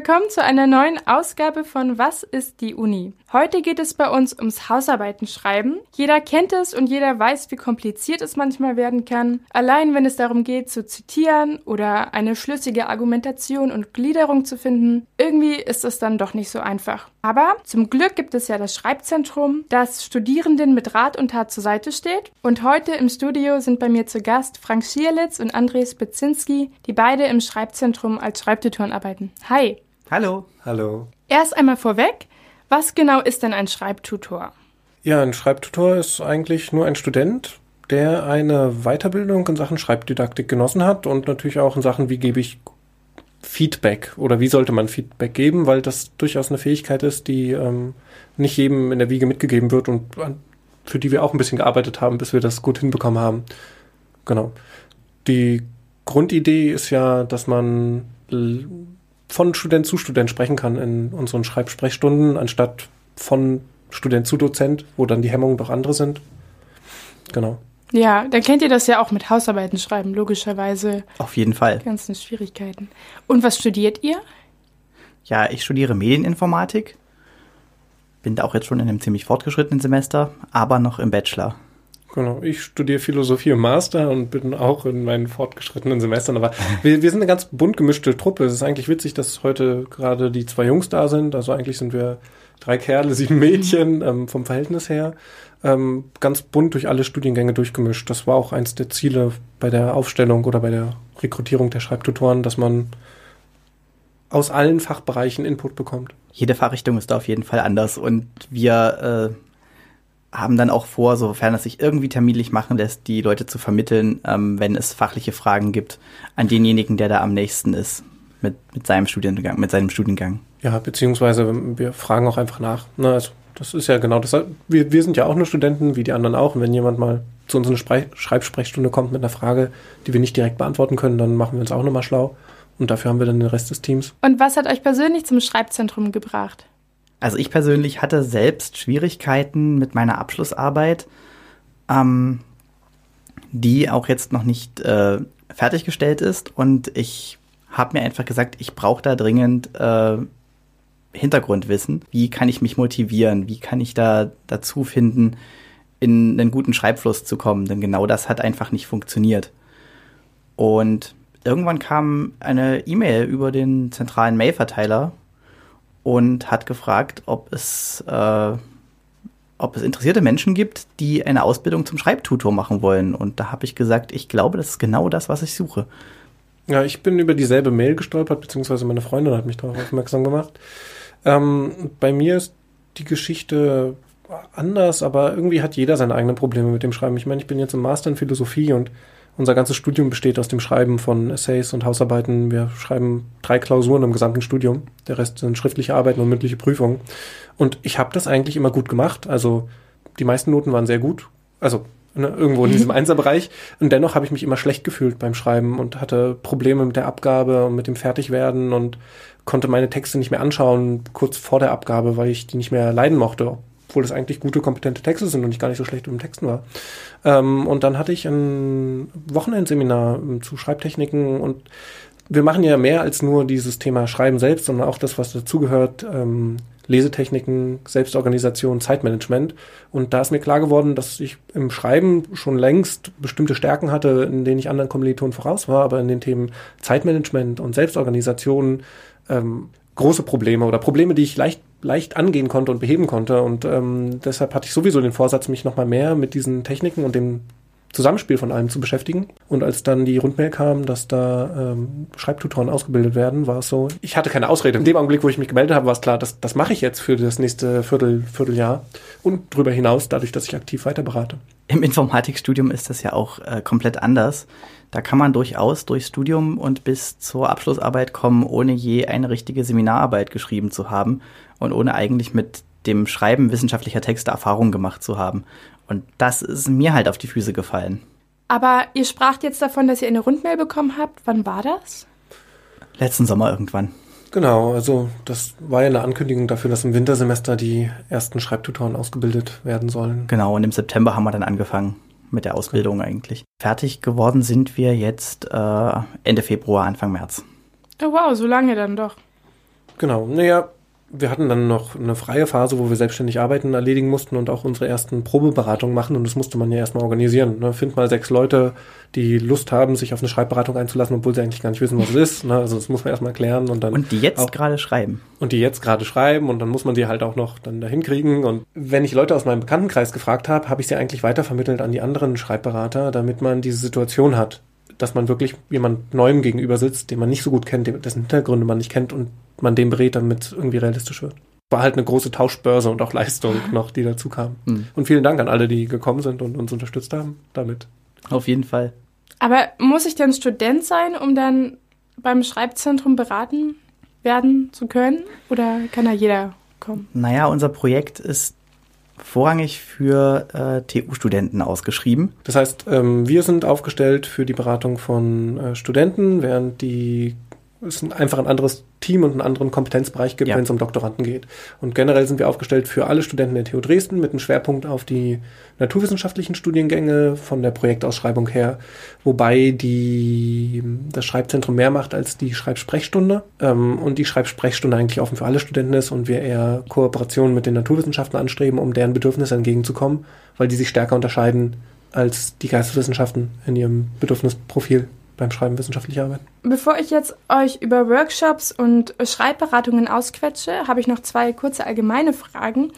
Willkommen zu einer neuen Ausgabe von Was ist die Uni? Heute geht es bei uns ums Hausarbeiten schreiben. Jeder kennt es und jeder weiß, wie kompliziert es manchmal werden kann. Allein wenn es darum geht zu zitieren oder eine schlüssige Argumentation und Gliederung zu finden, irgendwie ist es dann doch nicht so einfach. Aber zum Glück gibt es ja das Schreibzentrum, das Studierenden mit Rat und Tat zur Seite steht. Und heute im Studio sind bei mir zu Gast Frank Schierlitz und Andres Bezinski, die beide im Schreibzentrum als Schreibtutoren arbeiten. Hi! Hallo. Hallo. Erst einmal vorweg, was genau ist denn ein Schreibtutor? Ja, ein Schreibtutor ist eigentlich nur ein Student, der eine Weiterbildung in Sachen Schreibdidaktik genossen hat und natürlich auch in Sachen, wie gebe ich Feedback oder wie sollte man Feedback geben, weil das durchaus eine Fähigkeit ist, die ähm, nicht jedem in der Wiege mitgegeben wird und für die wir auch ein bisschen gearbeitet haben, bis wir das gut hinbekommen haben. Genau. Die Grundidee ist ja, dass man von Student zu Student sprechen kann in unseren Schreibsprechstunden, anstatt von Student zu Dozent, wo dann die Hemmungen doch andere sind. Genau. Ja, dann kennt ihr das ja auch mit Hausarbeiten schreiben, logischerweise. Auf jeden Fall. Die ganzen Schwierigkeiten. Und was studiert ihr? Ja, ich studiere Medieninformatik. Bin da auch jetzt schon in einem ziemlich fortgeschrittenen Semester, aber noch im Bachelor. Genau, ich studiere Philosophie im Master und bin auch in meinen fortgeschrittenen Semestern. Aber wir, wir sind eine ganz bunt gemischte Truppe. Es ist eigentlich witzig, dass heute gerade die zwei Jungs da sind. Also eigentlich sind wir drei Kerle, sieben Mädchen ähm, vom Verhältnis her. Ähm, ganz bunt durch alle Studiengänge durchgemischt. Das war auch eins der Ziele bei der Aufstellung oder bei der Rekrutierung der Schreibtutoren, dass man aus allen Fachbereichen Input bekommt. Jede Fachrichtung ist da auf jeden Fall anders und wir äh haben dann auch vor, sofern es sich irgendwie terminlich machen lässt, die Leute zu vermitteln, ähm, wenn es fachliche Fragen gibt, an denjenigen, der da am nächsten ist mit, mit seinem Studiengang, mit seinem Studiengang. Ja, beziehungsweise wir fragen auch einfach nach. Ne? Also das ist ja genau das. Wir, wir sind ja auch nur Studenten, wie die anderen auch. Und wenn jemand mal zu uns in eine Schreibsprechstunde kommt mit einer Frage, die wir nicht direkt beantworten können, dann machen wir uns auch nochmal schlau. Und dafür haben wir dann den Rest des Teams. Und was hat euch persönlich zum Schreibzentrum gebracht? Also ich persönlich hatte selbst Schwierigkeiten mit meiner Abschlussarbeit, ähm, die auch jetzt noch nicht äh, fertiggestellt ist. Und ich habe mir einfach gesagt, ich brauche da dringend äh, Hintergrundwissen. Wie kann ich mich motivieren? Wie kann ich da dazu finden, in einen guten Schreibfluss zu kommen? Denn genau das hat einfach nicht funktioniert. Und irgendwann kam eine E-Mail über den zentralen Mailverteiler und hat gefragt, ob es, äh, ob es interessierte Menschen gibt, die eine Ausbildung zum Schreibtutor machen wollen. Und da habe ich gesagt, ich glaube, das ist genau das, was ich suche. Ja, ich bin über dieselbe Mail gestolpert, beziehungsweise meine Freundin hat mich darauf aufmerksam gemacht. Ähm, bei mir ist die Geschichte anders, aber irgendwie hat jeder seine eigenen Probleme mit dem Schreiben. Ich meine, ich bin jetzt im Master in Philosophie und unser ganzes Studium besteht aus dem Schreiben von Essays und Hausarbeiten. Wir schreiben drei Klausuren im gesamten Studium. Der Rest sind schriftliche Arbeiten und mündliche Prüfungen. Und ich habe das eigentlich immer gut gemacht. Also die meisten Noten waren sehr gut. Also ne, irgendwo in diesem Einserbereich. Und dennoch habe ich mich immer schlecht gefühlt beim Schreiben und hatte Probleme mit der Abgabe und mit dem Fertigwerden und konnte meine Texte nicht mehr anschauen kurz vor der Abgabe, weil ich die nicht mehr leiden mochte, obwohl das eigentlich gute, kompetente Texte sind und ich gar nicht so schlecht im Texten war. Ähm, und dann hatte ich ein Wochenendseminar zu Schreibtechniken und wir machen ja mehr als nur dieses Thema Schreiben selbst, sondern auch das, was dazugehört, ähm, Lesetechniken, Selbstorganisation, Zeitmanagement. Und da ist mir klar geworden, dass ich im Schreiben schon längst bestimmte Stärken hatte, in denen ich anderen Kommilitonen voraus war, aber in den Themen Zeitmanagement und Selbstorganisation ähm, große Probleme oder Probleme, die ich leicht leicht angehen konnte und beheben konnte. Und ähm, deshalb hatte ich sowieso den Vorsatz, mich nochmal mehr mit diesen Techniken und dem Zusammenspiel von allem zu beschäftigen. Und als dann die Rundmail kam, dass da ähm, Schreibtutoren ausgebildet werden, war es so, ich hatte keine Ausrede. In dem Augenblick, wo ich mich gemeldet habe, war es klar, das, das mache ich jetzt für das nächste Viertel, Vierteljahr und darüber hinaus, dadurch, dass ich aktiv weiter berate. Im Informatikstudium ist das ja auch äh, komplett anders. Da kann man durchaus durchs Studium und bis zur Abschlussarbeit kommen, ohne je eine richtige Seminararbeit geschrieben zu haben und ohne eigentlich mit dem Schreiben wissenschaftlicher Texte Erfahrung gemacht zu haben. Und das ist mir halt auf die Füße gefallen. Aber ihr spracht jetzt davon, dass ihr eine Rundmail bekommen habt. Wann war das? Letzten Sommer irgendwann. Genau, also das war ja eine Ankündigung dafür, dass im Wintersemester die ersten Schreibtutoren ausgebildet werden sollen. Genau, und im September haben wir dann angefangen mit der Ausbildung eigentlich. Fertig geworden sind wir jetzt äh, Ende Februar, Anfang März. Oh wow, so lange dann doch. Genau. Naja, wir hatten dann noch eine freie Phase, wo wir selbstständig arbeiten erledigen mussten und auch unsere ersten Probeberatungen machen. Und das musste man ja erstmal organisieren. Ne? Find mal sechs Leute, die Lust haben, sich auf eine Schreibberatung einzulassen, obwohl sie eigentlich gar nicht wissen, was es ist. Ne? Also das muss man erstmal klären. Und, dann Und die jetzt gerade schreiben. und die jetzt gerade schreiben und dann muss man sie halt auch noch dann dahin kriegen. Und wenn ich Leute aus meinem Bekanntenkreis gefragt habe, habe ich sie eigentlich weitervermittelt an die anderen Schreibberater, damit man diese Situation hat, dass man wirklich jemand Neuem gegenüber sitzt, den man nicht so gut kennt, dessen Hintergründe man nicht kennt und man den berät, damit es irgendwie realistisch wird. War halt eine große Tauschbörse und auch Leistung noch, die dazu kam. Mhm. Und vielen Dank an alle, die gekommen sind und uns unterstützt haben damit. Auf jeden Fall. Aber muss ich denn Student sein, um dann beim Schreibzentrum beraten werden zu können? Oder kann da jeder kommen? Naja, unser Projekt ist vorrangig für äh, TU-Studenten ausgeschrieben. Das heißt, ähm, wir sind aufgestellt für die Beratung von äh, Studenten, während die ein- einfach ein anderes Team und einen anderen Kompetenzbereich gibt, Ja. wenn es um Doktoranden geht. Und generell sind wir aufgestellt für alle Studenten der TU Dresden mit einem Schwerpunkt auf die naturwissenschaftlichen Studiengänge von der Projektausschreibung her, wobei die, das Schreibzentrum mehr macht als die Schreibsprechstunde ähm, und die Schreibsprechstunde eigentlich offen für alle Studenten ist und wir eher Kooperationen mit den Naturwissenschaften anstreben, um deren Bedürfnisse entgegenzukommen, weil die sich stärker unterscheiden als die Geisteswissenschaften in ihrem Bedürfnisprofil beim Schreiben wissenschaftlicher Arbeit. Bevor ich jetzt euch über Workshops und Schreibberatungen ausquetsche, habe ich noch zwei kurze allgemeine Fragen.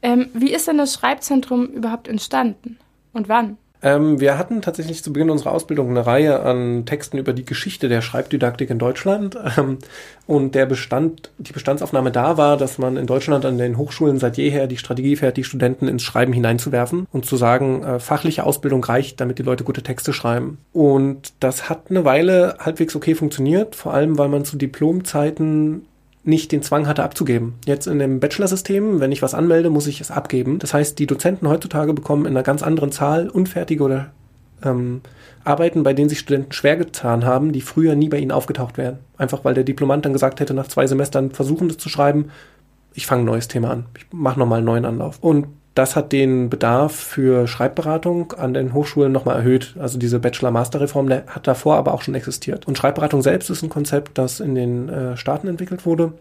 Ähm, wie ist denn das Schreibzentrum überhaupt entstanden? Und wann? Ähm, wir hatten tatsächlich zu Beginn unserer Ausbildung eine Reihe an Texten über die Geschichte der Schreibdidaktik in Deutschland. Ähm, und der Bestand, die Bestandsaufnahme da war, dass man in Deutschland an den Hochschulen seit jeher die Strategie fährt, die Studenten ins Schreiben hineinzuwerfen und zu sagen, äh, fachliche Ausbildung reicht, damit die Leute gute Texte schreiben. Und das hat eine Weile halbwegs okay funktioniert, vor allem weil man zu Diplomzeiten nicht den Zwang hatte abzugeben. Jetzt in dem Bachelor-System, wenn ich was anmelde, muss ich es abgeben. Das heißt, die Dozenten heutzutage bekommen in einer ganz anderen Zahl unfertige oder ähm, Arbeiten, bei denen sich Studenten schwer getan haben, die früher nie bei ihnen aufgetaucht wären. Einfach weil der Diplomant dann gesagt hätte, nach zwei Semestern versuchen das zu schreiben, ich fange ein neues Thema an. Ich mache nochmal einen neuen Anlauf. Und das hat den Bedarf für Schreibberatung an den Hochschulen nochmal erhöht. Also diese Bachelor-Master-Reform hat davor aber auch schon existiert. Und Schreibberatung selbst ist ein Konzept, das in den äh, Staaten entwickelt wurde.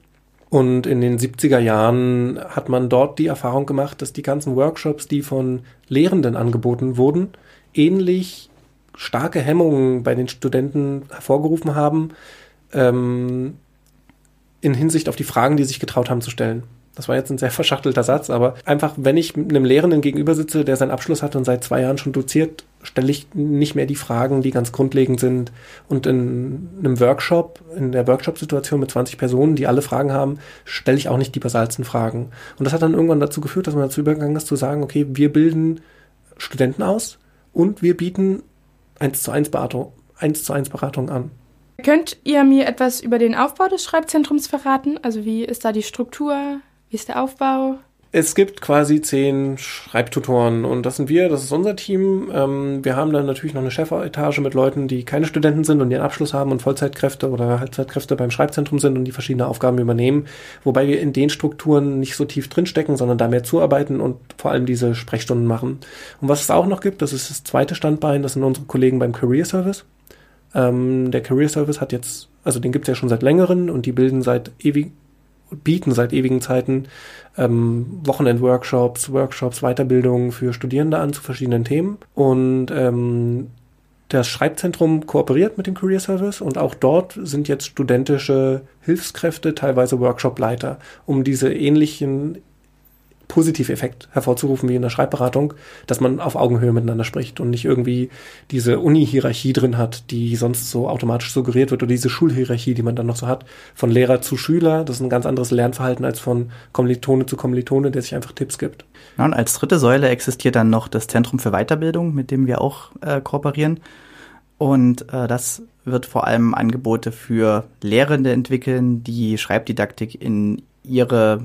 Und in den 70er Jahren hat man dort die Erfahrung gemacht, dass die ganzen Workshops, die von Lehrenden angeboten wurden, ähnlich starke Hemmungen bei den Studenten hervorgerufen haben, ähm, in Hinsicht auf die Fragen, die sie sich getraut haben zu stellen. Das war jetzt ein sehr verschachtelter Satz, aber einfach, wenn ich einem Lehrenden gegenüber sitze, der seinen Abschluss hat und seit zwei Jahren schon doziert, stelle ich nicht mehr die Fragen, die ganz grundlegend sind. Und in einem Workshop, in der Workshop-Situation mit 20 Personen, die alle Fragen haben, stelle ich auch nicht die basalsten Fragen. Und das hat dann irgendwann dazu geführt, dass man dazu übergegangen ist, zu sagen, okay, wir bilden Studenten aus und wir bieten eins zu eins Beratung, eins zu eins Beratung an. Könnt ihr mir etwas über den Aufbau des Schreibzentrums verraten? Also wie ist da die Struktur? Wie ist der Aufbau? Es gibt quasi zehn Schreibtutoren und das sind wir, das ist unser Team. Ähm, wir haben dann natürlich noch eine Chefetage mit Leuten, die keine Studenten sind und ihren Abschluss haben und Vollzeitkräfte oder Halbzeitkräfte beim Schreibzentrum sind und die verschiedene Aufgaben übernehmen. Wobei wir in den Strukturen nicht so tief drinstecken, sondern da mehr zuarbeiten und vor allem diese Sprechstunden machen. Und was es auch noch gibt, das ist das zweite Standbein, das sind unsere Kollegen beim Career Service. Ähm, der Career Service hat jetzt, also den gibt es ja schon seit längerem und die bilden seit ewig, bieten seit ewigen Zeiten ähm, Wochenend-Workshops, Workshops, Weiterbildungen für Studierende an zu verschiedenen Themen. Und ähm, das Schreibzentrum kooperiert mit dem Career Service und auch dort sind jetzt studentische Hilfskräfte, teilweise Workshopleiter, um diese ähnlichen Positiveffekt hervorzurufen wie in der Schreibberatung, dass man auf Augenhöhe miteinander spricht und nicht irgendwie diese Uni-Hierarchie drin hat, die sonst so automatisch suggeriert wird oder diese Schulhierarchie, die man dann noch so hat, von Lehrer zu Schüler. Das ist ein ganz anderes Lernverhalten als von Kommilitone zu Kommilitone, der sich einfach Tipps gibt. Ja, und als dritte Säule existiert dann noch das Zentrum für Weiterbildung, mit dem wir auch äh, kooperieren. Und äh, das wird vor allem Angebote für Lehrende entwickeln, die Schreibdidaktik in ihre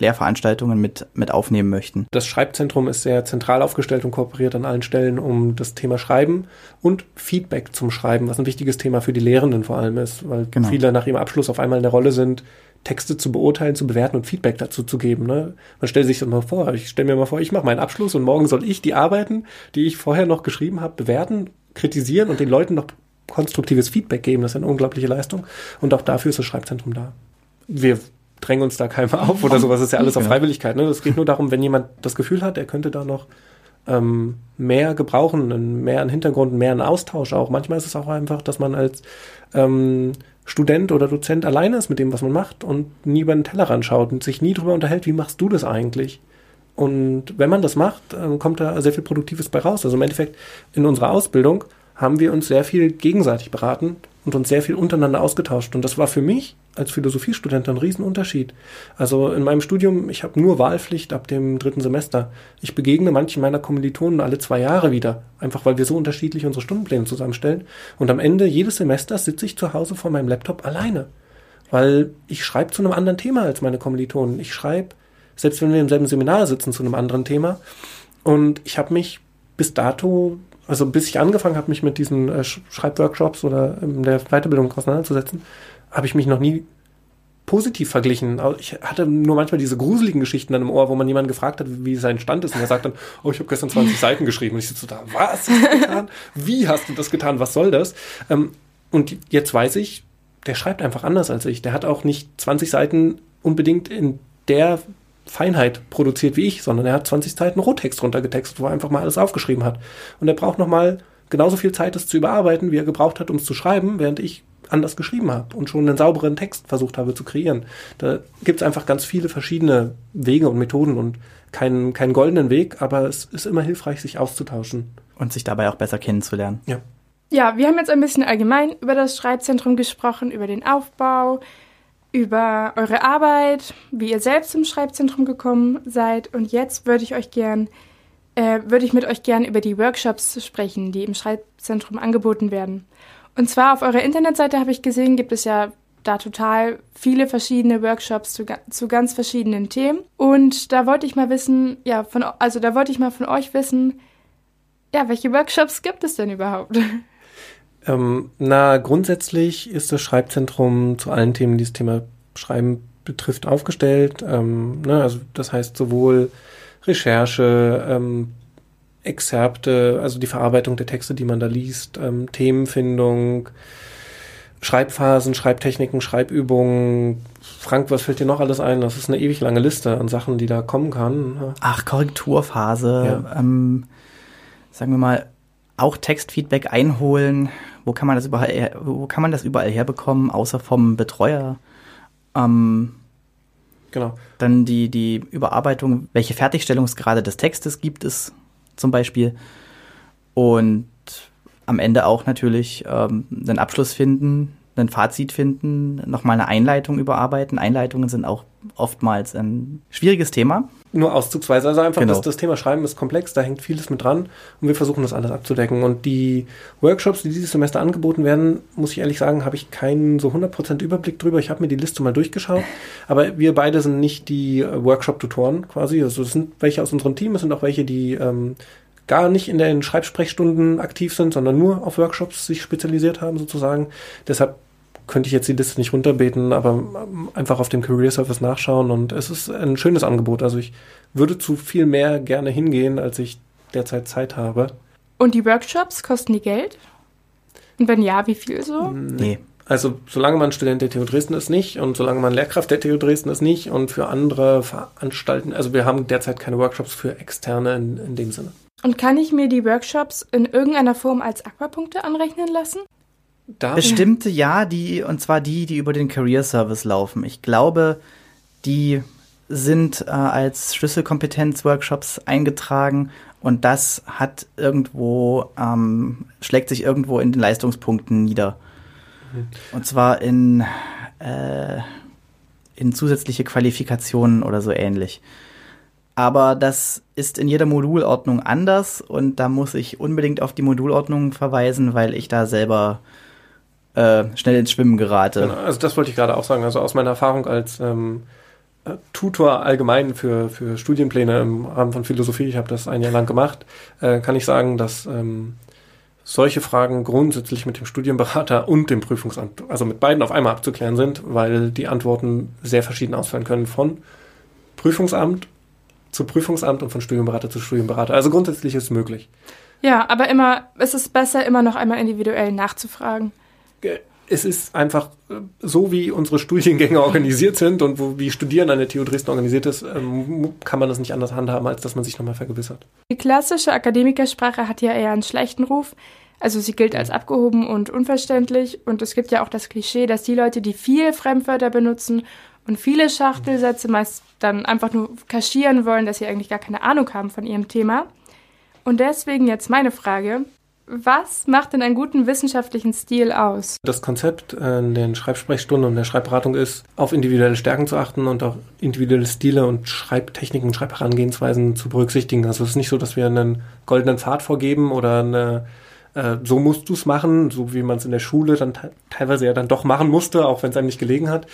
Lehrveranstaltungen mit, mit aufnehmen möchten. Das Schreibzentrum ist sehr zentral aufgestellt und kooperiert an allen Stellen um das Thema Schreiben und Feedback zum Schreiben, was ein wichtiges Thema für die Lehrenden vor allem ist, weil genau. viele nach ihrem Abschluss auf einmal in der Rolle sind, Texte zu beurteilen, zu bewerten und Feedback dazu zu geben. Ne? Man stellt sich das mal vor, ich stelle mir mal vor, ich mache meinen Abschluss und morgen soll ich die Arbeiten, die ich vorher noch geschrieben habe, bewerten, kritisieren und den Leuten noch konstruktives Feedback geben. Das ist eine unglaubliche Leistung. Und auch dafür ist das Schreibzentrum da. Wir drängen uns da keinem auf oder sowas. Das ist ja alles auf Freiwilligkeit. Ne? Das geht nur darum, wenn jemand das Gefühl hat, er könnte da noch ähm, mehr gebrauchen, mehr an Hintergrund, mehr an Austausch auch. Manchmal ist es auch einfach, dass man als ähm, Student oder Dozent alleine ist mit dem, was man macht und nie über den Tellerrand schaut und sich nie darüber unterhält, wie machst du das eigentlich? Und wenn man das macht, kommt da sehr viel Produktives bei raus. Also im Endeffekt in unserer Ausbildung haben wir uns sehr viel gegenseitig beraten und uns sehr viel untereinander ausgetauscht. Und das war für mich als Philosophiestudent ein Riesenunterschied. Also in meinem Studium, ich habe nur Wahlpflicht ab dem dritten Semester. Ich begegne manchen meiner Kommilitonen alle zwei Jahre wieder, einfach weil wir so unterschiedlich unsere Stundenpläne zusammenstellen. Und am Ende jedes Semesters sitze ich zu Hause vor meinem Laptop alleine, weil ich schreibe zu einem anderen Thema als meine Kommilitonen. Ich schreibe, selbst wenn wir im selben Seminar sitzen, zu einem anderen Thema. Und ich habe mich bis dato also bis ich angefangen habe, mich mit diesen äh, Schreibworkshops oder ähm, der Weiterbildung auseinanderzusetzen, habe ich mich noch nie positiv verglichen. Ich hatte nur manchmal diese gruseligen Geschichten dann im Ohr, wo man jemanden gefragt hat, wie sein Stand ist. Und er sagt dann, oh, ich habe gestern 20 Seiten geschrieben. Und ich sitze so da, was hast du getan? Wie hast du das getan? Was soll das? Ähm, und jetzt weiß ich, der schreibt einfach anders als ich. Der hat auch nicht 20 Seiten unbedingt in der Feinheit produziert wie ich, sondern er hat 20 Seiten Rohtext runtergetextet, wo er einfach mal alles aufgeschrieben hat. Und er braucht nochmal genauso viel Zeit, das zu überarbeiten, wie er gebraucht hat, um es zu schreiben, während ich anders geschrieben habe und schon einen sauberen Text versucht habe zu kreieren. Da gibt es einfach ganz viele verschiedene Wege und Methoden und keinen, keinen goldenen Weg, aber es ist immer hilfreich, sich auszutauschen. Und sich dabei auch besser kennenzulernen. Ja. Ja, wir haben jetzt ein bisschen allgemein über das Schreibzentrum gesprochen, über den Aufbau, über eure Arbeit, wie ihr selbst zum Schreibzentrum gekommen seid. Und jetzt würde ich euch gern, äh, würde ich mit euch gern über die Workshops sprechen, die im Schreibzentrum angeboten werden. Und zwar auf eurer Internetseite habe ich gesehen, gibt es ja da total viele verschiedene Workshops zu, zu ganz verschiedenen Themen. Und da wollte ich mal wissen, ja, von, also da wollte ich mal von euch wissen, ja, welche Workshops gibt es denn überhaupt? Ähm, na, grundsätzlich ist das Schreibzentrum zu allen Themen, die das Thema Schreiben betrifft, aufgestellt. Ähm, ne, also das heißt sowohl Recherche, ähm, Exzerpte, also die Verarbeitung der Texte, die man da liest, ähm, Themenfindung, Schreibphasen, Schreibtechniken, Schreibübungen. Frank, was fällt dir noch alles ein? Das ist eine ewig lange Liste an Sachen, die da kommen kann. Ach, Korrekturphase. Ja. Ähm, sagen wir mal, auch Textfeedback einholen. Wo kann man das überall, wo kann man das überall herbekommen, außer vom Betreuer? Ähm, genau. Dann die, die Überarbeitung, welche Fertigstellungsgrade des Textes gibt es zum Beispiel. Und am Ende auch natürlich ähm, einen Abschluss finden, ein Fazit finden, nochmal eine Einleitung überarbeiten. Einleitungen sind auch oftmals ein schwieriges Thema. Nur auszugsweise. Also einfach, genau. das, das Thema Schreiben ist komplex, da hängt vieles mit dran und wir versuchen das alles abzudecken. Und die Workshops, die dieses Semester angeboten werden, muss ich ehrlich sagen, habe ich keinen so 100% Überblick drüber. Ich habe mir die Liste mal durchgeschaut, aber wir beide sind nicht die äh, Workshop-Tutoren quasi. Also es sind welche aus unserem Team, es sind auch welche, die ähm, gar nicht in den Schreibsprechstunden aktiv sind, sondern nur auf Workshops sich spezialisiert haben sozusagen. Deshalb könnte ich jetzt die Liste nicht runterbeten, aber ähm, einfach auf dem Career Service nachschauen und es ist ein schönes Angebot. Also ich würde zu viel mehr gerne hingehen, als ich derzeit Zeit habe. Und die Workshops kosten die Geld? Und wenn ja, wie viel so? Nee. Also solange man Student der TU Dresden ist nicht und solange man Lehrkraft der TU Dresden ist nicht und für andere Veranstalten, also wir haben derzeit keine Workshops für Externe in, in dem Sinne. Und kann ich mir die Workshops in irgendeiner Form als Aquapunkte anrechnen lassen? Da Bestimmte ja, die, und zwar die, die über den Career Service laufen. Ich glaube, die sind äh, als Schlüsselkompetenz-Workshops eingetragen und das hat irgendwo, ähm, schlägt sich irgendwo in den Leistungspunkten nieder. Mhm. Und zwar in, äh, in zusätzliche Qualifikationen oder so ähnlich. Aber das ist in jeder Modulordnung anders und da muss ich unbedingt auf die Modulordnung verweisen, weil ich da selber äh, schnell ins Schwimmen gerate. Genau, also das wollte ich gerade auch sagen. Also aus meiner Erfahrung als ähm, äh, Tutor allgemein für, für Studienpläne im Rahmen von Philosophie, ich habe das ein Jahr lang gemacht, äh, kann ich sagen, dass ähm, solche Fragen grundsätzlich mit dem Studienberater und dem Prüfungsamt, also mit beiden auf einmal abzuklären sind, weil die Antworten sehr verschieden ausfallen können von Prüfungsamt zu Prüfungsamt und von Studienberater zu Studienberater. Also grundsätzlich ist es möglich. Ja, aber immer, es ist besser, immer noch einmal individuell nachzufragen. Es ist einfach äh, so, wie unsere Studiengänge organisiert sind und wo, wie Studieren an der TU Dresden organisiert ist, ähm, kann man das nicht anders handhaben, als dass man sich nochmal vergewissert. Die klassische Akademikersprache hat ja eher einen schlechten Ruf. Also sie gilt als abgehoben und unverständlich. Und es gibt ja auch das Klischee, dass die Leute, die viele Fremdwörter benutzen und viele Schachtelsätze meist dann einfach nur kaschieren wollen, dass sie eigentlich gar keine Ahnung haben von ihrem Thema. Und deswegen jetzt meine Frage. Was macht denn einen guten wissenschaftlichen Stil aus? Das Konzept in den Schreibsprechstunden und der Schreibberatung ist, auf individuelle Stärken zu achten und auch individuelle Stile und Schreibtechniken und Schreibherangehensweisen zu berücksichtigen. Also es ist nicht so, dass wir einen goldenen Pfad vorgeben oder eine äh, so musst du es machen, so wie man es in der Schule dann teilweise ja dann doch machen musste, auch wenn es einem nicht gelegen hat.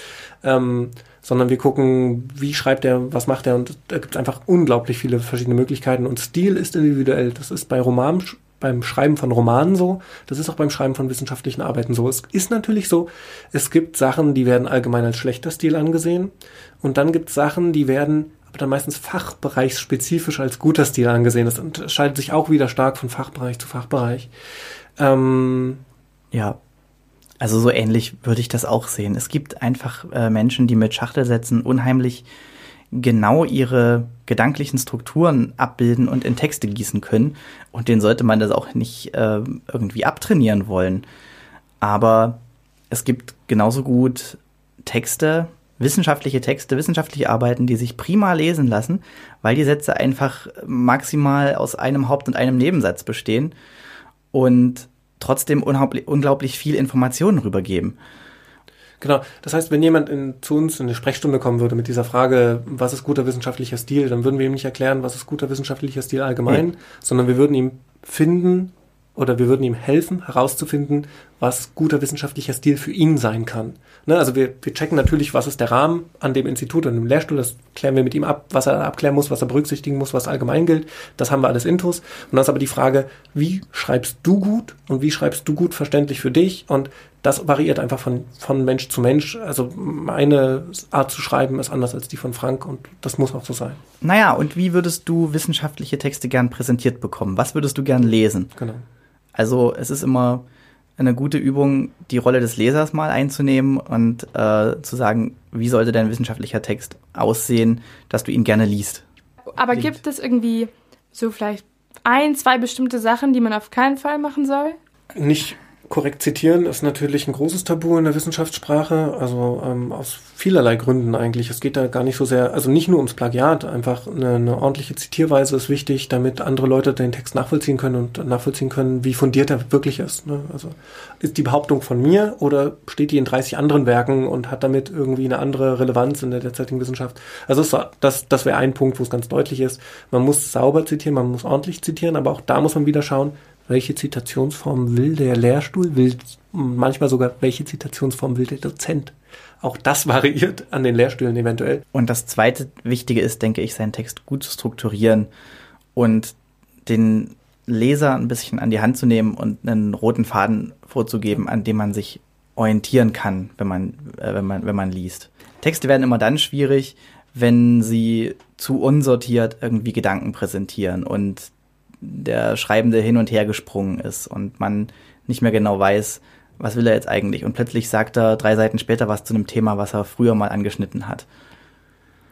Ähm, sondern wir gucken, wie schreibt er, was macht er und da gibt es einfach unglaublich viele verschiedene Möglichkeiten und Stil ist individuell. Das ist bei Roman, beim Schreiben von Romanen so, das ist auch beim Schreiben von wissenschaftlichen Arbeiten so. Es ist natürlich so, es gibt Sachen, die werden allgemein als schlechter Stil angesehen und dann gibt es Sachen, die werden aber dann meistens fachbereichsspezifisch als guter Stil angesehen. Das unterscheidet sich auch wieder stark von Fachbereich zu Fachbereich. Ähm, ja, also so ähnlich würde ich das auch sehen. Es gibt einfach äh, Menschen, die mit Schachtelsätzen unheimlich genau ihre gedanklichen Strukturen abbilden und in Texte gießen können. Und denen sollte man das auch nicht äh, irgendwie abtrainieren wollen. Aber es gibt genauso gut Texte, wissenschaftliche Texte, wissenschaftliche Arbeiten, die sich prima lesen lassen, weil die Sätze einfach maximal aus einem Haupt- und einem Nebensatz bestehen. Und trotzdem unglaublich viel Informationen rübergeben. Genau. Das heißt, wenn jemand in, zu uns in eine Sprechstunde kommen würde mit dieser Frage, was ist guter wissenschaftlicher Stil, dann würden wir ihm nicht erklären, was ist guter wissenschaftlicher Stil allgemein, ja. sondern wir würden ihm finden oder wir würden ihm helfen, herauszufinden, was guter wissenschaftlicher Stil für ihn sein kann. Ne, also wir, wir checken natürlich, was ist der Rahmen an dem Institut und im Lehrstuhl, das klären wir mit ihm ab, was er abklären muss, was er berücksichtigen muss, was allgemein gilt. Das haben wir alles intus. Und dann ist aber die Frage, wie schreibst du gut und wie schreibst du gut verständlich für dich? Und das variiert einfach von, von Mensch zu Mensch. Also meine Art zu schreiben ist anders als die von Frank und das muss auch so sein. Naja, und wie würdest du wissenschaftliche Texte gern präsentiert bekommen? Was würdest du gern lesen? Genau. Also es ist immer eine gute Übung, die Rolle des Lesers mal einzunehmen und äh, zu sagen, wie sollte dein wissenschaftlicher Text aussehen, dass du ihn gerne liest. Aber Klingt. gibt es irgendwie so vielleicht ein, zwei bestimmte Sachen, die man auf keinen Fall machen soll? Nicht korrekt zitieren ist natürlich ein großes Tabu in der Wissenschaftssprache, also ähm, aus vielerlei Gründen eigentlich. Es geht da gar nicht so sehr, also nicht nur ums Plagiat, einfach eine, eine, ordentliche Zitierweise ist wichtig, damit andere Leute den Text nachvollziehen können und nachvollziehen können, wie fundiert er wirklich ist. Ne? Also ist die Behauptung von mir oder steht die in 30 anderen Werken und hat damit irgendwie eine andere Relevanz in der derzeitigen Wissenschaft? Also das, das, das wäre ein Punkt, wo es ganz deutlich ist. Man muss sauber zitieren, man muss ordentlich zitieren, aber auch da muss man wieder schauen, welche Zitationsform will der Lehrstuhl, will manchmal sogar welche Zitationsform will der Dozent. Auch das variiert an den Lehrstühlen eventuell. Und das zweite Wichtige ist, denke ich, seinen Text gut zu strukturieren und den Leser ein bisschen an die Hand zu nehmen und einen roten Faden vorzugeben, an dem man sich orientieren kann, wenn man, äh, wenn man, wenn man liest. Texte werden immer dann schwierig, wenn sie zu unsortiert irgendwie Gedanken präsentieren und der Schreibende hin und her gesprungen ist und man nicht mehr genau weiß, was will er jetzt eigentlich. Und plötzlich sagt er drei Seiten später was zu einem Thema, was er früher mal angeschnitten hat.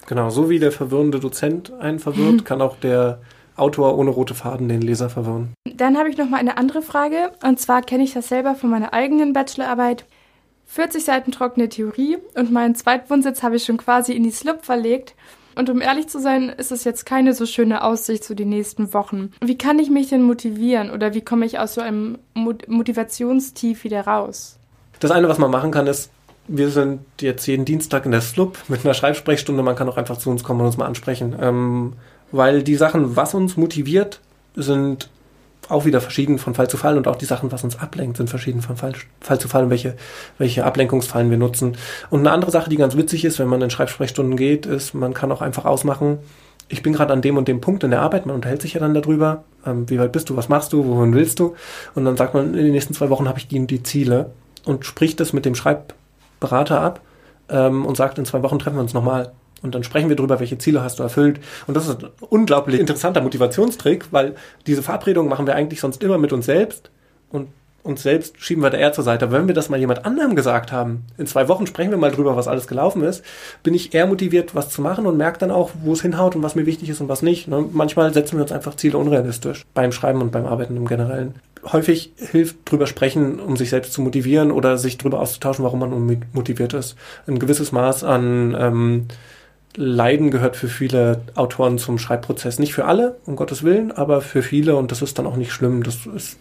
Genau, so wie der verwirrende Dozent einen verwirrt, mhm. kann auch der Autor ohne rote Faden den Leser verwirren. Dann habe ich noch mal eine andere Frage. Und zwar kenne ich das selber von meiner eigenen Bachelorarbeit. 40 Seiten trockene Theorie und meinen Zweitwohnsitz habe ich schon quasi in die Slip verlegt. Und um ehrlich zu sein, ist es jetzt keine so schöne Aussicht zu den nächsten Wochen. Wie kann ich mich denn motivieren oder wie komme ich aus so einem Motivationstief wieder raus? Das eine, was man machen kann, ist, wir sind jetzt jeden Dienstag in der SLUB mit einer Schreibsprechstunde. Man kann auch einfach zu uns kommen und uns mal ansprechen. Ähm, weil die Sachen, was uns motiviert, sind auch wieder verschieden von Fall zu Fall und auch die Sachen, was uns ablenkt, sind verschieden von Fall, Fall zu Fall und welche, welche Ablenkungsfallen wir nutzen. Und eine andere Sache, die ganz witzig ist, wenn man in Schreibsprechstunden geht, ist, man kann auch einfach ausmachen, ich bin gerade an dem und dem Punkt in der Arbeit, man unterhält sich ja dann darüber, ähm, wie weit bist du, was machst du, wohin willst du? Und dann sagt man, in den nächsten zwei Wochen habe ich die, die Ziele und spricht das mit dem Schreibberater ab ähm, und sagt, in zwei Wochen treffen wir uns nochmal. Und dann sprechen wir darüber, welche Ziele hast du erfüllt. Und das ist ein unglaublich interessanter Motivationstrick, weil diese Verabredung machen wir eigentlich sonst immer mit uns selbst. Und uns selbst schieben wir da eher zur Seite. Aber wenn wir das mal jemand anderem gesagt haben, in zwei Wochen sprechen wir mal drüber, was alles gelaufen ist, bin ich eher motiviert, was zu machen und merke dann auch, wo es hinhaut und was mir wichtig ist und was nicht. Ne? Manchmal setzen wir uns einfach Ziele unrealistisch beim Schreiben und beim Arbeiten im Generellen. Häufig hilft drüber sprechen, um sich selbst zu motivieren oder sich drüber auszutauschen, warum man motiviert ist. Ein gewisses Maß an ähm, Leiden gehört für viele Autoren zum Schreibprozess. Nicht für alle, um Gottes Willen, aber für viele und das ist dann auch nicht schlimm. Das ist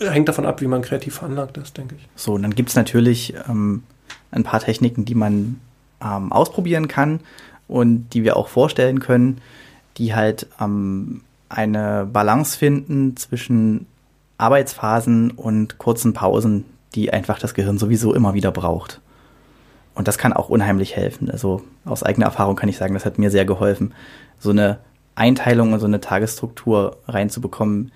hängt davon ab, wie man kreativ veranlagt ist, denke ich. So, und dann gibt es natürlich ähm, ein paar Techniken, die man ähm, ausprobieren kann und die wir auch vorstellen können, die halt ähm, eine Balance finden zwischen Arbeitsphasen und kurzen Pausen, die einfach das Gehirn sowieso immer wieder braucht. Und das kann auch unheimlich helfen. Also aus eigener Erfahrung kann ich sagen, das hat mir sehr geholfen, so eine Einteilung und so eine Tagesstruktur reinzubekommen,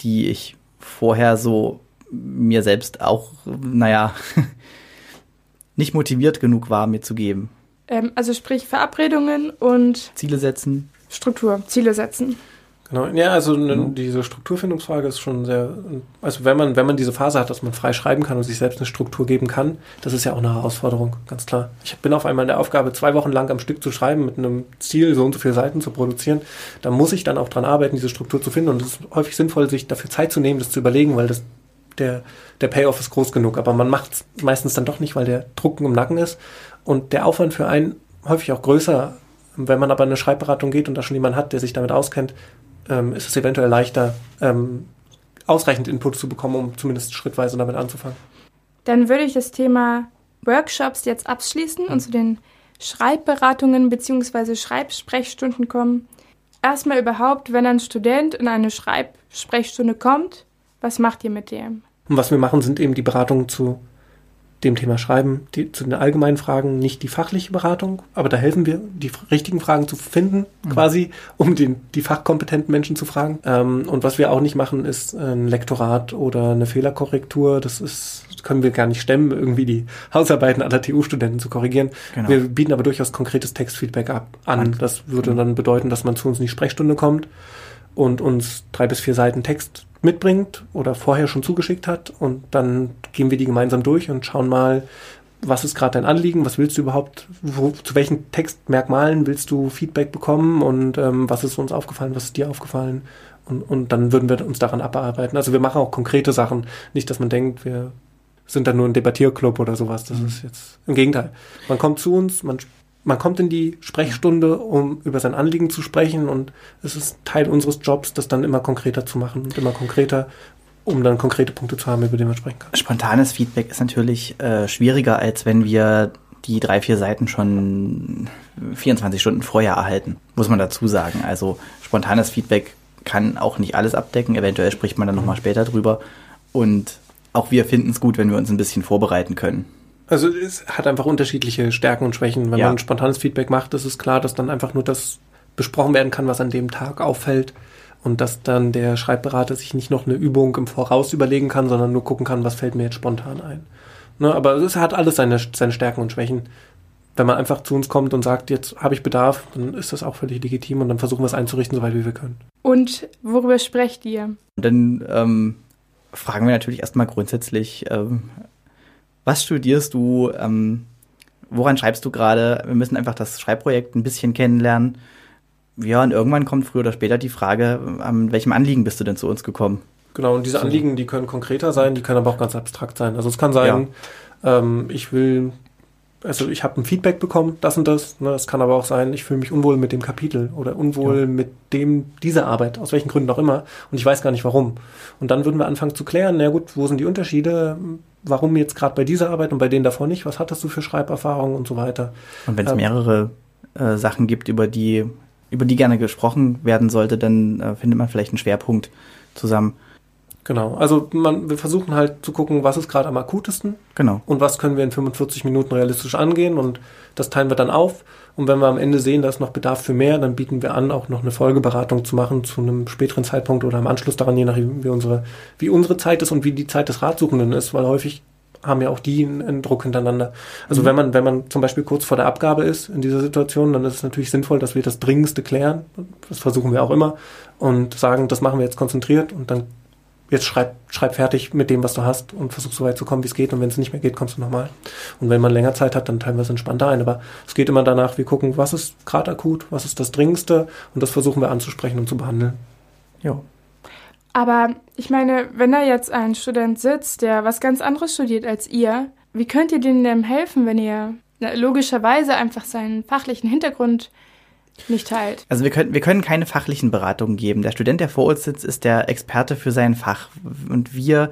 die ich vorher so mir selbst auch, naja, nicht motiviert genug war, mir zu geben. Ähm, also sprich Verabredungen und Ziele setzen. Struktur, Ziele setzen. Genau, ja, also ne, mhm. diese Strukturfindungsfrage ist schon sehr, also wenn man, wenn man diese Phase hat, dass man frei schreiben kann und sich selbst eine Struktur geben kann, das ist ja auch eine Herausforderung, ganz klar. Ich bin auf einmal in der Aufgabe, zwei Wochen lang am Stück zu schreiben, mit einem Ziel, so und so viele Seiten zu produzieren. Da muss ich dann auch dran arbeiten, diese Struktur zu finden und es ist häufig sinnvoll, sich dafür Zeit zu nehmen, das zu überlegen, weil das, der, der Payoff ist groß genug, aber man macht es meistens dann doch nicht, weil der Drucken im Nacken ist und der Aufwand für einen häufig auch größer wenn man aber in eine Schreibberatung geht und da schon jemand hat, der sich damit auskennt, ähm, ist es eventuell leichter, ähm, ausreichend Input zu bekommen, um zumindest schrittweise damit anzufangen. Dann würde ich das Thema Workshops jetzt abschließen und zu den Schreibberatungen bzw. Schreibsprechstunden kommen. Erstmal überhaupt, wenn ein Student in eine Schreibsprechstunde kommt, was macht ihr mit dem? Und was wir machen, sind eben die Beratungen zu dem Thema Schreiben, die, zu den allgemeinen Fragen nicht die fachliche Beratung, aber da helfen wir, die richtigen Fragen zu finden, mhm. quasi, um den, die fachkompetenten Menschen zu fragen. Ähm, und was wir auch nicht machen, ist ein Lektorat oder eine Fehlerkorrektur. Das ist, können wir gar nicht stemmen, irgendwie die Hausarbeiten aller TU-Studenten zu korrigieren. Genau. Wir bieten aber durchaus konkretes Textfeedback ab an. Das würde dann bedeuten, dass man zu uns in die Sprechstunde kommt und uns drei bis vier Seiten Text mitbringt oder vorher schon zugeschickt hat und dann gehen wir die gemeinsam durch und schauen mal, was ist gerade dein Anliegen, was willst du überhaupt, wo, zu welchen Textmerkmalen willst du Feedback bekommen und ähm, was ist uns aufgefallen, was ist dir aufgefallen und, und dann würden wir uns daran abarbeiten. Also wir machen auch konkrete Sachen, nicht, dass man denkt, wir sind da nur ein Debattierclub oder sowas. Das mhm. ist jetzt im Gegenteil. Man kommt zu uns, man man kommt in die Sprechstunde, um über sein Anliegen zu sprechen und es ist Teil unseres Jobs, das dann immer konkreter zu machen und immer konkreter, um dann konkrete Punkte zu haben, über die man sprechen kann. Spontanes Feedback ist natürlich äh, schwieriger, als wenn wir die drei, vier Seiten schon 24 Stunden vorher erhalten, muss man dazu sagen. Also spontanes Feedback kann auch nicht alles abdecken, eventuell spricht man dann nochmal später drüber und auch wir finden es gut, wenn wir uns ein bisschen vorbereiten können. Also es hat einfach unterschiedliche Stärken und Schwächen. Wenn ja. man spontanes Feedback macht, ist es klar, dass dann einfach nur das besprochen werden kann, was an dem Tag auffällt und dass dann der Schreibberater sich nicht noch eine Übung im Voraus überlegen kann, sondern nur gucken kann, was fällt mir jetzt spontan ein. Ne, aber es hat alles seine, seine Stärken und Schwächen. Wenn man einfach zu uns kommt und sagt, jetzt habe ich Bedarf, dann ist das auch völlig legitim und dann versuchen wir es einzurichten, soweit wie wir können. Und worüber sprecht ihr? Dann ähm, fragen wir natürlich erstmal grundsätzlich, ähm, was studierst du? Ähm, woran schreibst du gerade? Wir müssen einfach das Schreibprojekt ein bisschen kennenlernen. Ja, und irgendwann kommt früher oder später die Frage, an welchem Anliegen bist du denn zu uns gekommen? Genau, und diese Anliegen, die können konkreter sein, die können aber auch ganz abstrakt sein. Also es kann sein, ja. ähm, ich will also ich habe ein Feedback bekommen, das und das. Ne? Es kann aber auch sein, ich fühle mich unwohl mit dem Kapitel oder unwohl ja. mit dem dieser Arbeit, aus welchen Gründen auch immer. Und ich weiß gar nicht warum. Und dann würden wir anfangen zu klären, na gut, wo sind die Unterschiede? Warum jetzt gerade bei dieser Arbeit und bei denen davor nicht? Was hattest du für Schreiberfahrungen und so weiter? Und wenn es ähm, mehrere äh, Sachen gibt, über die, über die gerne gesprochen werden sollte, dann äh, findet man vielleicht einen Schwerpunkt zusammen. Genau. Also man, wir versuchen halt zu gucken, was ist gerade am akutesten. Genau. Und was können wir in 45 Minuten realistisch angehen und das teilen wir dann auf. Und wenn wir am Ende sehen, da ist noch Bedarf für mehr, dann bieten wir an, auch noch eine Folgeberatung zu machen zu einem späteren Zeitpunkt oder im Anschluss daran, je nachdem, wie unsere, wie unsere Zeit ist und wie die Zeit des Ratsuchenden ist, weil häufig haben ja auch die einen, Druck hintereinander. Also mhm. wenn man, wenn man zum Beispiel kurz vor der Abgabe ist in dieser Situation, dann ist es natürlich sinnvoll, dass wir das Dringendste klären. Das versuchen wir auch immer und sagen, das machen wir jetzt konzentriert und dann jetzt schreib, schreib fertig mit dem, was du hast und versuch so weit zu kommen, wie es geht. Und wenn es nicht mehr geht, kommst du nochmal. Und wenn man länger Zeit hat, dann teilen wir es entspannter ein. Aber es geht immer danach, wir gucken, was ist gerade akut, was ist das Dringendste und das versuchen wir anzusprechen und zu behandeln. Ja. Aber ich meine, wenn da jetzt ein Student sitzt, der was ganz anderes studiert als ihr, wie könnt ihr denen denn helfen, wenn ihr logischerweise einfach seinen fachlichen Hintergrund nicht teilt. Also wir können, wir können keine fachlichen Beratungen geben. Der Student, der vor uns sitzt, ist der Experte für sein Fach und wir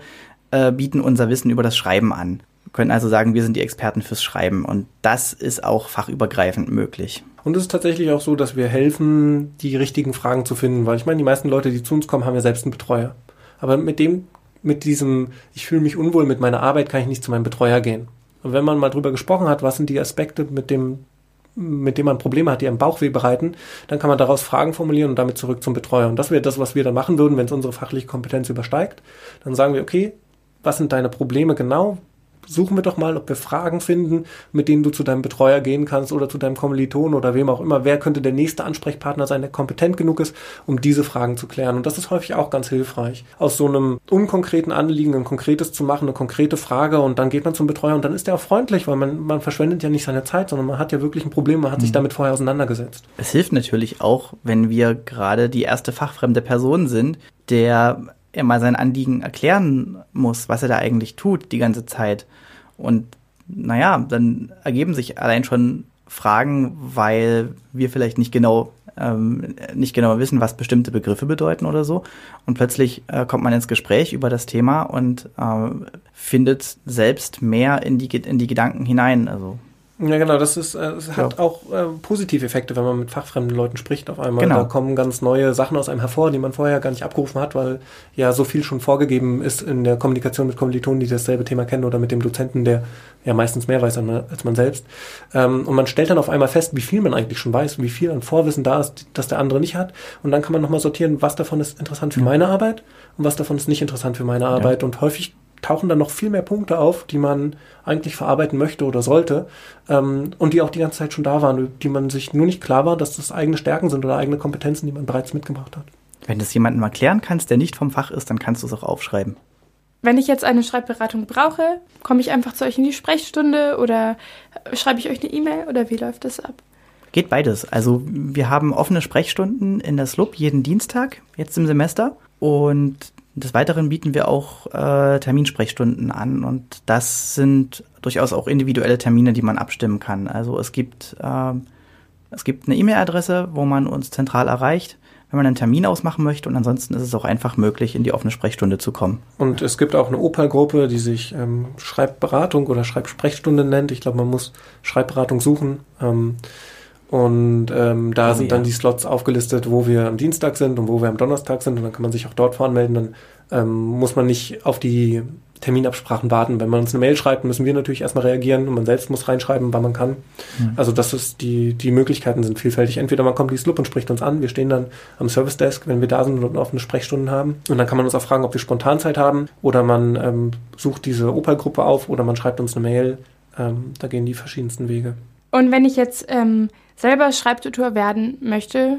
äh, bieten unser Wissen über das Schreiben an. Wir können also sagen, wir sind die Experten fürs Schreiben und das ist auch fachübergreifend möglich. Und es ist tatsächlich auch so, dass wir helfen, die richtigen Fragen zu finden, weil ich meine, die meisten Leute, die zu uns kommen, haben ja selbst einen Betreuer. Aber mit dem, mit diesem, ich fühle mich unwohl mit meiner Arbeit, kann ich nicht zu meinem Betreuer gehen. Und wenn man mal drüber gesprochen hat, was sind die Aspekte, mit dem mit dem man Probleme hat, die einem Bauchweh bereiten, dann kann man daraus Fragen formulieren und damit zurück zum Betreuer. Und das wäre das, was wir dann machen würden, wenn es unsere fachliche Kompetenz übersteigt. Dann sagen wir, okay, was sind deine Probleme genau? Suchen wir doch mal, ob wir Fragen finden, mit denen du zu deinem Betreuer gehen kannst oder zu deinem Kommiliton oder wem auch immer. Wer könnte der nächste Ansprechpartner sein, der kompetent genug ist, um diese Fragen zu klären? Und das ist häufig auch ganz hilfreich. Aus so einem unkonkreten Anliegen ein konkretes zu machen, eine konkrete Frage und dann geht man zum Betreuer und dann ist er auch freundlich, weil man, man verschwendet ja nicht seine Zeit, sondern man hat ja wirklich ein Problem, man hat mhm. sich damit vorher auseinandergesetzt. Es hilft natürlich auch, wenn wir gerade die erste fachfremde Person sind, der er mal sein Anliegen erklären muss, was er da eigentlich tut die ganze Zeit. Und naja, dann ergeben sich allein schon Fragen, weil wir vielleicht nicht genau ähm, nicht genau wissen, was bestimmte Begriffe bedeuten oder so. Und plötzlich äh, kommt man ins Gespräch über das Thema und äh, findet selbst mehr in die, in die Gedanken hinein. Also ja, genau, das ist, äh, es hat ja. auch äh, positive Effekte, wenn man mit fachfremden Leuten spricht auf einmal. Genau. Da kommen ganz neue Sachen aus einem hervor, die man vorher gar nicht abgerufen hat, weil ja so viel schon vorgegeben ist in der Kommunikation mit Kommilitonen, die dasselbe Thema kennen oder mit dem Dozenten, der ja meistens mehr weiß als man selbst. Ähm, und man stellt dann auf einmal fest, wie viel man eigentlich schon weiß, wie viel an Vorwissen da ist, das der andere nicht hat. Und dann kann man nochmal sortieren, was davon ist interessant für mhm. meine Arbeit und was davon ist nicht interessant für meine Arbeit. Ja. Und häufig tauchen dann noch viel mehr Punkte auf, die man eigentlich verarbeiten möchte oder sollte ähm, und die auch die ganze Zeit schon da waren, die man sich nur nicht klar war, dass das eigene Stärken sind oder eigene Kompetenzen, die man bereits mitgebracht hat. Wenn du es jemandem erklären kannst, der nicht vom Fach ist, dann kannst du es auch aufschreiben. Wenn ich jetzt eine Schreibberatung brauche, komme ich einfach zu euch in die Sprechstunde oder schreibe ich euch eine E-Mail oder wie läuft das ab? Geht beides. Also wir haben offene Sprechstunden in der SLUB jeden Dienstag, jetzt im Semester. Und des Weiteren bieten wir auch äh, Terminsprechstunden an und das sind durchaus auch individuelle Termine, die man abstimmen kann. Also es gibt, äh, es gibt eine E-Mail-Adresse, wo man uns zentral erreicht, wenn man einen Termin ausmachen möchte und ansonsten ist es auch einfach möglich, in die offene Sprechstunde zu kommen. Und es gibt auch eine Opal-Gruppe, die sich ähm, Schreibberatung oder Schreibsprechstunde nennt. Ich glaube, man muss Schreibberatung suchen. Ähm, und ähm, da oh, sind dann die Slots aufgelistet, wo wir am Dienstag sind und wo wir am Donnerstag sind. Und dann kann man sich auch dort voranmelden. Dann ähm, muss man nicht auf die Terminabsprachen warten. Wenn man uns eine Mail schreibt, müssen wir natürlich erstmal reagieren und man selbst muss reinschreiben, wann man kann. Mhm. Also das ist die, die Möglichkeiten sind vielfältig. Entweder man kommt die Slup und spricht uns an, wir stehen dann am Service Desk, wenn wir da sind und offene Sprechstunden haben. Und dann kann man uns auch fragen, ob wir Spontanzeit haben oder man ähm, sucht diese Opal-Gruppe auf oder man schreibt uns eine Mail. Ähm, da gehen die verschiedensten Wege. Und wenn ich jetzt ähm, selber Schreibtutor werden möchte,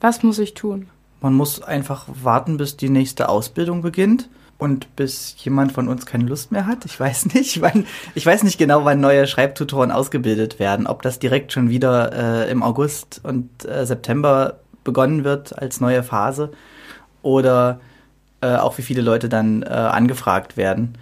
was muss ich tun? Man muss einfach warten, bis die nächste Ausbildung beginnt und bis jemand von uns keine Lust mehr hat. Ich weiß nicht, wann, ich weiß nicht genau, wann neue Schreibtutoren ausgebildet werden. Ob das direkt schon wieder äh, im August und äh, September begonnen wird als neue Phase oder äh, auch wie viele Leute dann äh, angefragt werden.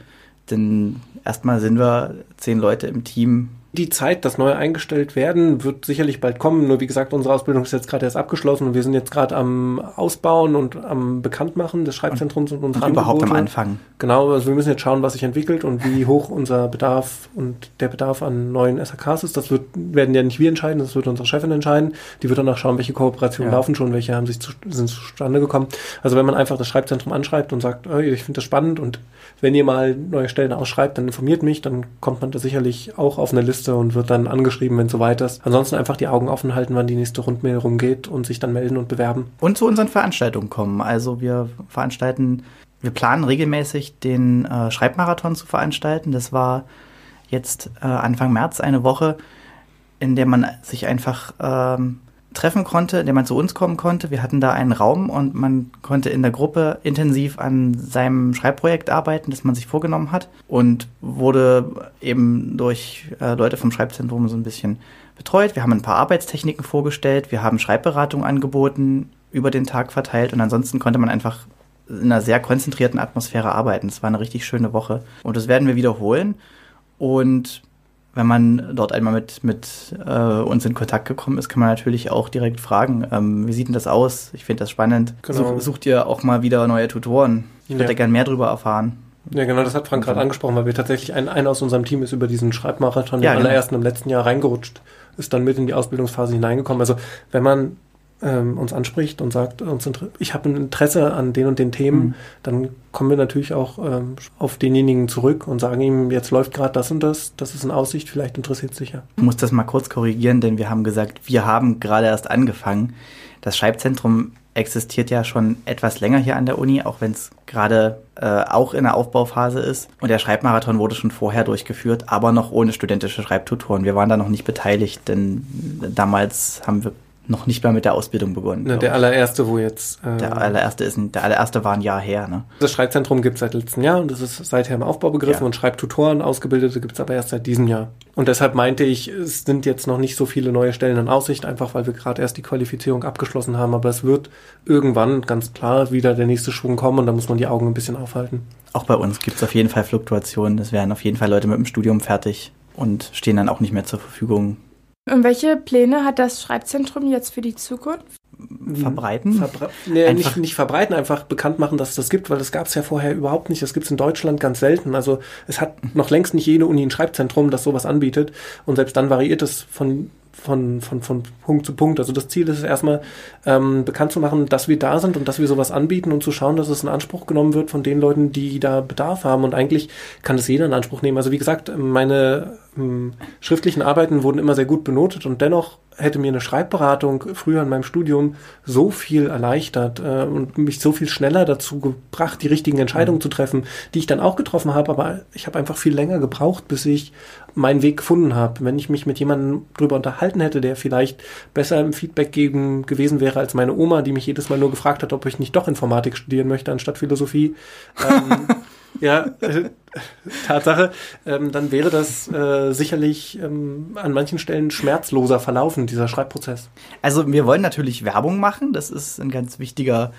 Denn erstmal sind wir zehn Leute im Team Die Zeit, dass neue eingestellt werden, wird sicherlich bald kommen. Nur wie gesagt, unsere Ausbildung ist jetzt gerade erst abgeschlossen und wir sind jetzt gerade am Ausbauen und am Bekanntmachen des Schreibzentrums und unserer und überhaupt am Anfang. Genau, also wir müssen jetzt schauen, was sich entwickelt und wie hoch unser Bedarf und der Bedarf an neuen SAKs ist. Das wird, werden ja nicht wir entscheiden, das wird unsere Chefin entscheiden. Die wird danach schauen, welche Kooperationen ja. laufen schon, welche haben sich zu, sind zustande gekommen. Also wenn man einfach das Schreibzentrum anschreibt und sagt, oh, ich finde das spannend und wenn ihr mal neue Stellen ausschreibt, dann informiert mich, dann kommt man da sicherlich auch auf eine Liste und wird dann angeschrieben, wenn es soweit ist. Ansonsten einfach die Augen offen halten, wann die nächste Rundmail rumgeht und sich dann melden und bewerben. Und zu unseren Veranstaltungen kommen. Also wir veranstalten, wir planen regelmäßig den äh, Schreibmarathon zu veranstalten. Das war jetzt äh, Anfang März eine Woche, in der man sich einfach ähm, treffen konnte, in dem man zu uns kommen konnte. Wir hatten da einen Raum und man konnte in der Gruppe intensiv an seinem Schreibprojekt arbeiten, das man sich vorgenommen hat und wurde eben durch äh, Leute vom Schreibzentrum so ein bisschen betreut. Wir haben ein paar Arbeitstechniken vorgestellt, wir haben Schreibberatung angeboten, über den Tag verteilt und ansonsten konnte man einfach in einer sehr konzentrierten Atmosphäre arbeiten. Es war eine richtig schöne Woche und das werden wir wiederholen und wenn man dort einmal mit, mit äh, uns in Kontakt gekommen ist, kann man natürlich auch direkt fragen, ähm, wie sieht denn das aus? Ich finde das spannend. Genau. Such, sucht ihr auch mal wieder neue Tutoren? Ich würde ja. gern mehr darüber erfahren. Ja, genau, das hat Frank gerade angesprochen, weil wir tatsächlich, ein, einer aus unserem Team ist über diesen Schreibmarathon, ja, den genau. allerersten im letzten Jahr reingerutscht, ist dann mit in die Ausbildungsphase hineingekommen. Also wenn man ähm, uns anspricht und sagt, uns ich habe ein Interesse an den und den Themen, mhm. dann kommen wir natürlich auch ähm, auf denjenigen zurück und sagen ihm, jetzt läuft gerade das und das, das ist in Aussicht, vielleicht interessiert es sich ja. Ich muss das mal kurz korrigieren, denn wir haben gesagt, wir haben gerade erst angefangen. Das Schreibzentrum existiert ja schon etwas länger hier an der Uni, auch wenn es gerade äh, auch in der Aufbauphase ist. Und der Schreibmarathon wurde schon vorher durchgeführt, aber noch ohne studentische Schreibtutoren. Wir waren da noch nicht beteiligt, denn damals haben wir noch nicht mal mit der Ausbildung begonnen. Ne, der allererste, wo jetzt. Äh, der allererste ist der allererste war ein Jahr her, ne? Das Schreibzentrum gibt es seit letztem Jahr und das ist seither im Aufbau begriffen ja. und Schreibtutoren, Ausgebildete gibt es aber erst seit diesem Jahr. Und deshalb meinte ich, es sind jetzt noch nicht so viele neue Stellen in Aussicht, einfach weil wir gerade erst die Qualifizierung abgeschlossen haben. Aber es wird irgendwann ganz klar wieder der nächste Schwung kommen und da muss man die Augen ein bisschen aufhalten. Auch bei uns gibt es auf jeden Fall Fluktuationen. Es werden auf jeden Fall Leute mit dem Studium fertig und stehen dann auch nicht mehr zur Verfügung und welche Pläne hat das Schreibzentrum jetzt für die Zukunft? Verbreiten? Verbre nee, nicht, nicht verbreiten, einfach bekannt machen, dass es das gibt, weil das gab es ja vorher überhaupt nicht. Das gibt es in Deutschland ganz selten. Also es hat noch längst nicht jede Uni ein Schreibzentrum, das sowas anbietet. Und selbst dann variiert es von von, von, von Punkt zu Punkt. Also das Ziel ist es erstmal, ähm, bekannt zu machen, dass wir da sind und dass wir sowas anbieten und zu schauen, dass es in Anspruch genommen wird von den Leuten, die da Bedarf haben. Und eigentlich kann das jeder in Anspruch nehmen. Also wie gesagt, meine ähm, schriftlichen Arbeiten wurden immer sehr gut benotet und dennoch hätte mir eine Schreibberatung früher in meinem Studium so viel erleichtert äh, und mich so viel schneller dazu gebracht, die richtigen Entscheidungen mhm. zu treffen, die ich dann auch getroffen habe, aber ich habe einfach viel länger gebraucht, bis ich meinen Weg gefunden habe. Wenn ich mich mit jemandem drüber unterhalten hätte, der vielleicht besser im Feedback geben gewesen wäre als meine Oma, die mich jedes Mal nur gefragt hat, ob ich nicht doch Informatik studieren möchte anstatt Philosophie. Ähm, ja, äh, Tatsache, ähm, dann wäre das äh, sicherlich ähm, an manchen Stellen schmerzloser verlaufen, dieser Schreibprozess. Also wir wollen natürlich Werbung machen, das ist ein ganz wichtiger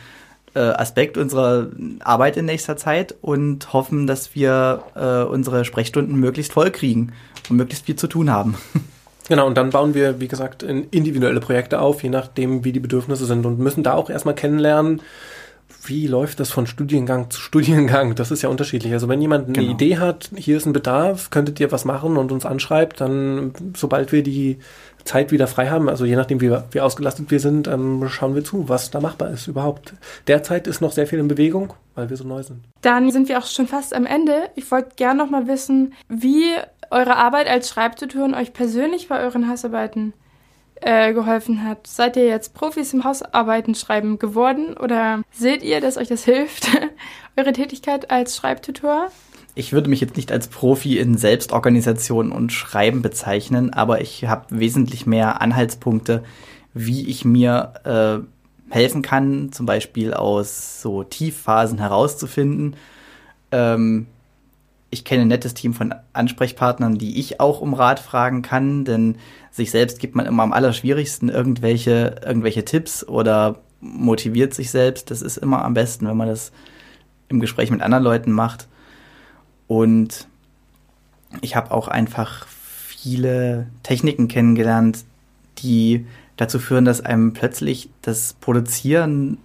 Aspekt unserer Arbeit in nächster Zeit und hoffen, dass wir äh, unsere Sprechstunden möglichst voll kriegen und möglichst viel zu tun haben. Genau, und dann bauen wir, wie gesagt, individuelle Projekte auf, je nachdem, wie die Bedürfnisse sind und müssen da auch erstmal kennenlernen, wie läuft das von Studiengang zu Studiengang? Das ist ja unterschiedlich. Also wenn jemand eine genau. Idee hat, hier ist ein Bedarf, könntet ihr was machen und uns anschreibt, dann sobald wir die Zeit wieder frei haben, also je nachdem wie, wie ausgelastet wir sind, ähm, schauen wir zu, was da machbar ist überhaupt. Derzeit ist noch sehr viel in Bewegung, weil wir so neu sind. Dann sind wir auch schon fast am Ende. Ich wollte gerne noch mal wissen, wie eure Arbeit als Schreibtutoren euch persönlich bei euren Hausarbeiten äh, geholfen hat. Seid ihr jetzt Profis im Hausarbeiten schreiben geworden oder seht ihr, dass euch das hilft, eure Tätigkeit als Schreibtutor? Ich würde mich jetzt nicht als Profi in Selbstorganisation und Schreiben bezeichnen, aber ich habe wesentlich mehr Anhaltspunkte, wie ich mir äh, helfen kann, zum Beispiel aus so Tiefphasen herauszufinden. Ähm, ich kenne ein nettes Team von Ansprechpartnern, die ich auch um Rat fragen kann, denn sich selbst gibt man immer am allerschwierigsten irgendwelche, irgendwelche Tipps oder motiviert sich selbst. Das ist immer am besten, wenn man das im Gespräch mit anderen Leuten macht. Und ich habe auch einfach viele Techniken kennengelernt, die dazu führen, dass einem plötzlich das Produzieren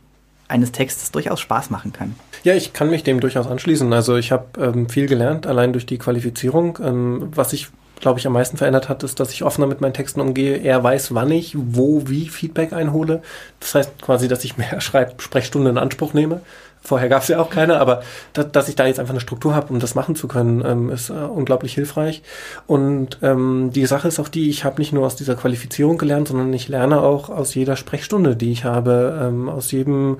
eines Textes durchaus Spaß machen kann. Ja, ich kann mich dem durchaus anschließen. Also ich habe ähm, viel gelernt, allein durch die Qualifizierung. Ähm, was ich, glaube ich, am meisten verändert hat, ist, dass ich offener mit meinen Texten umgehe. Er weiß, wann ich wo wie Feedback einhole. Das heißt quasi, dass ich mehr Schreib Sprechstunden in Anspruch nehme. Vorher gab es ja auch keine, aber da, dass ich da jetzt einfach eine Struktur habe, um das machen zu können, ähm, ist äh, unglaublich hilfreich. Und ähm, die Sache ist auch die, ich habe nicht nur aus dieser Qualifizierung gelernt, sondern ich lerne auch aus jeder Sprechstunde, die ich habe, ähm, aus jedem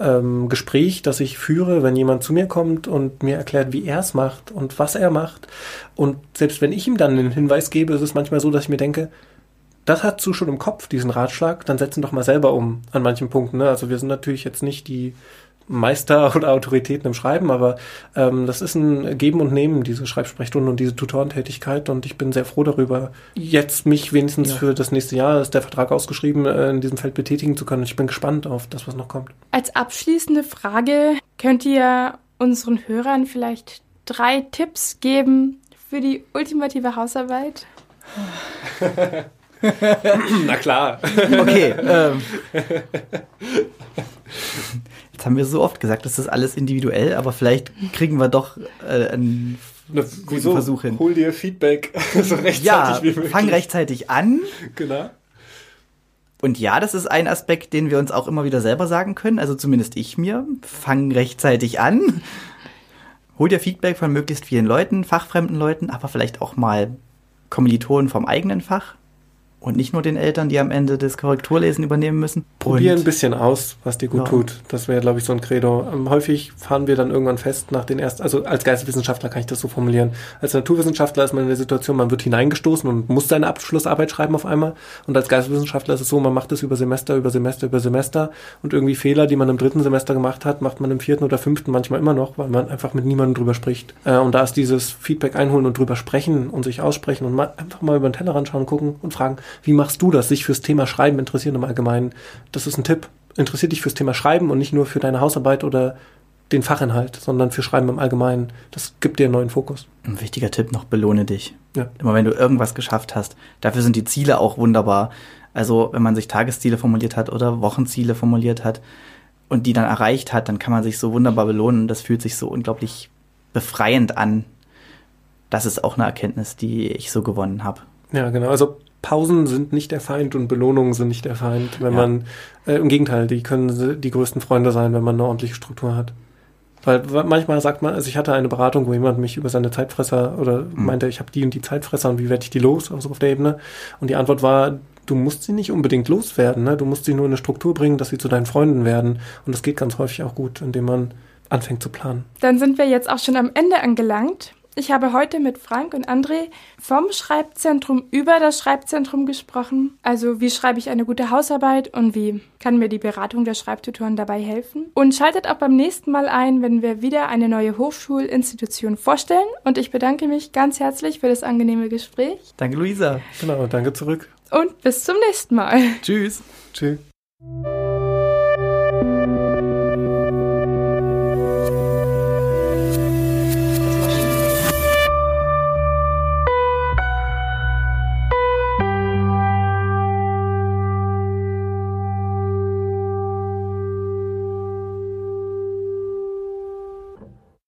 ähm, Gespräch, das ich führe, wenn jemand zu mir kommt und mir erklärt, wie er es macht und was er macht. Und selbst wenn ich ihm dann einen Hinweis gebe, ist es manchmal so, dass ich mir denke, das hast du schon im Kopf, diesen Ratschlag, dann setzen doch mal selber um an manchen Punkten. Ne? Also wir sind natürlich jetzt nicht die Meister oder Autoritäten im Schreiben, aber ähm, das ist ein Geben und Nehmen, diese Schreibsprechstunde und diese Tutorentätigkeit und ich bin sehr froh darüber, jetzt mich wenigstens ja. für das nächste Jahr, ist der Vertrag ausgeschrieben, äh, in diesem Feld betätigen zu können. Ich bin gespannt auf das, was noch kommt. Als abschließende Frage könnt ihr unseren Hörern vielleicht drei Tipps geben für die ultimative Hausarbeit? Na klar. Okay. Ähm. Jetzt haben wir so oft gesagt, das ist alles individuell, aber vielleicht kriegen wir doch äh, einen Na, guten wieso? Versuch hin. Hol dir Feedback so rechtzeitig ja, wie möglich. fang rechtzeitig an. Genau. Und ja, das ist ein Aspekt, den wir uns auch immer wieder selber sagen können, also zumindest ich mir. Fang rechtzeitig an. Hol dir Feedback von möglichst vielen Leuten, fachfremden Leuten, aber vielleicht auch mal Kommilitonen vom eigenen Fach und nicht nur den Eltern, die am Ende das Korrekturlesen übernehmen müssen. Probier ein bisschen aus, was dir gut ja. tut. Das wäre, glaube ich, so ein Credo. Ähm, häufig fahren wir dann irgendwann fest nach den ersten, also als Geisteswissenschaftler kann ich das so formulieren. Als Naturwissenschaftler ist man in der Situation, man wird hineingestoßen und muss seine Abschlussarbeit schreiben auf einmal. Und als Geisteswissenschaftler ist es so, man macht es über Semester, über Semester, über Semester und irgendwie Fehler, die man im dritten Semester gemacht hat, macht man im vierten oder fünften manchmal immer noch, weil man einfach mit niemandem drüber spricht. Äh, und da ist dieses Feedback einholen und drüber sprechen und sich aussprechen und mal einfach mal über den Teller anschauen, gucken und fragen, wie machst du das? Sich fürs Thema Schreiben interessieren im Allgemeinen. Das ist ein Tipp. Interessiert dich fürs Thema Schreiben und nicht nur für deine Hausarbeit oder den Fachinhalt, sondern für Schreiben im Allgemeinen. Das gibt dir einen neuen Fokus. Ein wichtiger Tipp noch, belohne dich. Ja. Immer wenn du irgendwas geschafft hast. Dafür sind die Ziele auch wunderbar. Also wenn man sich Tagesziele formuliert hat oder Wochenziele formuliert hat und die dann erreicht hat, dann kann man sich so wunderbar belohnen. Das fühlt sich so unglaublich befreiend an. Das ist auch eine Erkenntnis, die ich so gewonnen habe. Ja, genau. Also Pausen sind nicht der Feind und Belohnungen sind nicht der Feind, wenn ja. man, äh, im Gegenteil, die können die größten Freunde sein, wenn man eine ordentliche Struktur hat. Weil manchmal sagt man, also ich hatte eine Beratung, wo jemand mich über seine Zeitfresser oder mhm. meinte, ich habe die und die Zeitfresser und wie werde ich die los, also auf der Ebene. Und die Antwort war, du musst sie nicht unbedingt loswerden, ne? du musst sie nur in eine Struktur bringen, dass sie zu deinen Freunden werden. Und das geht ganz häufig auch gut, indem man anfängt zu planen. Dann sind wir jetzt auch schon am Ende angelangt. Ich habe heute mit Frank und André vom Schreibzentrum über das Schreibzentrum gesprochen. Also wie schreibe ich eine gute Hausarbeit und wie kann mir die Beratung der Schreibtutoren dabei helfen. Und schaltet auch beim nächsten Mal ein, wenn wir wieder eine neue Hochschulinstitution vorstellen. Und ich bedanke mich ganz herzlich für das angenehme Gespräch. Danke, Luisa. Genau, danke zurück. Und bis zum nächsten Mal. Tschüss. Tschüss.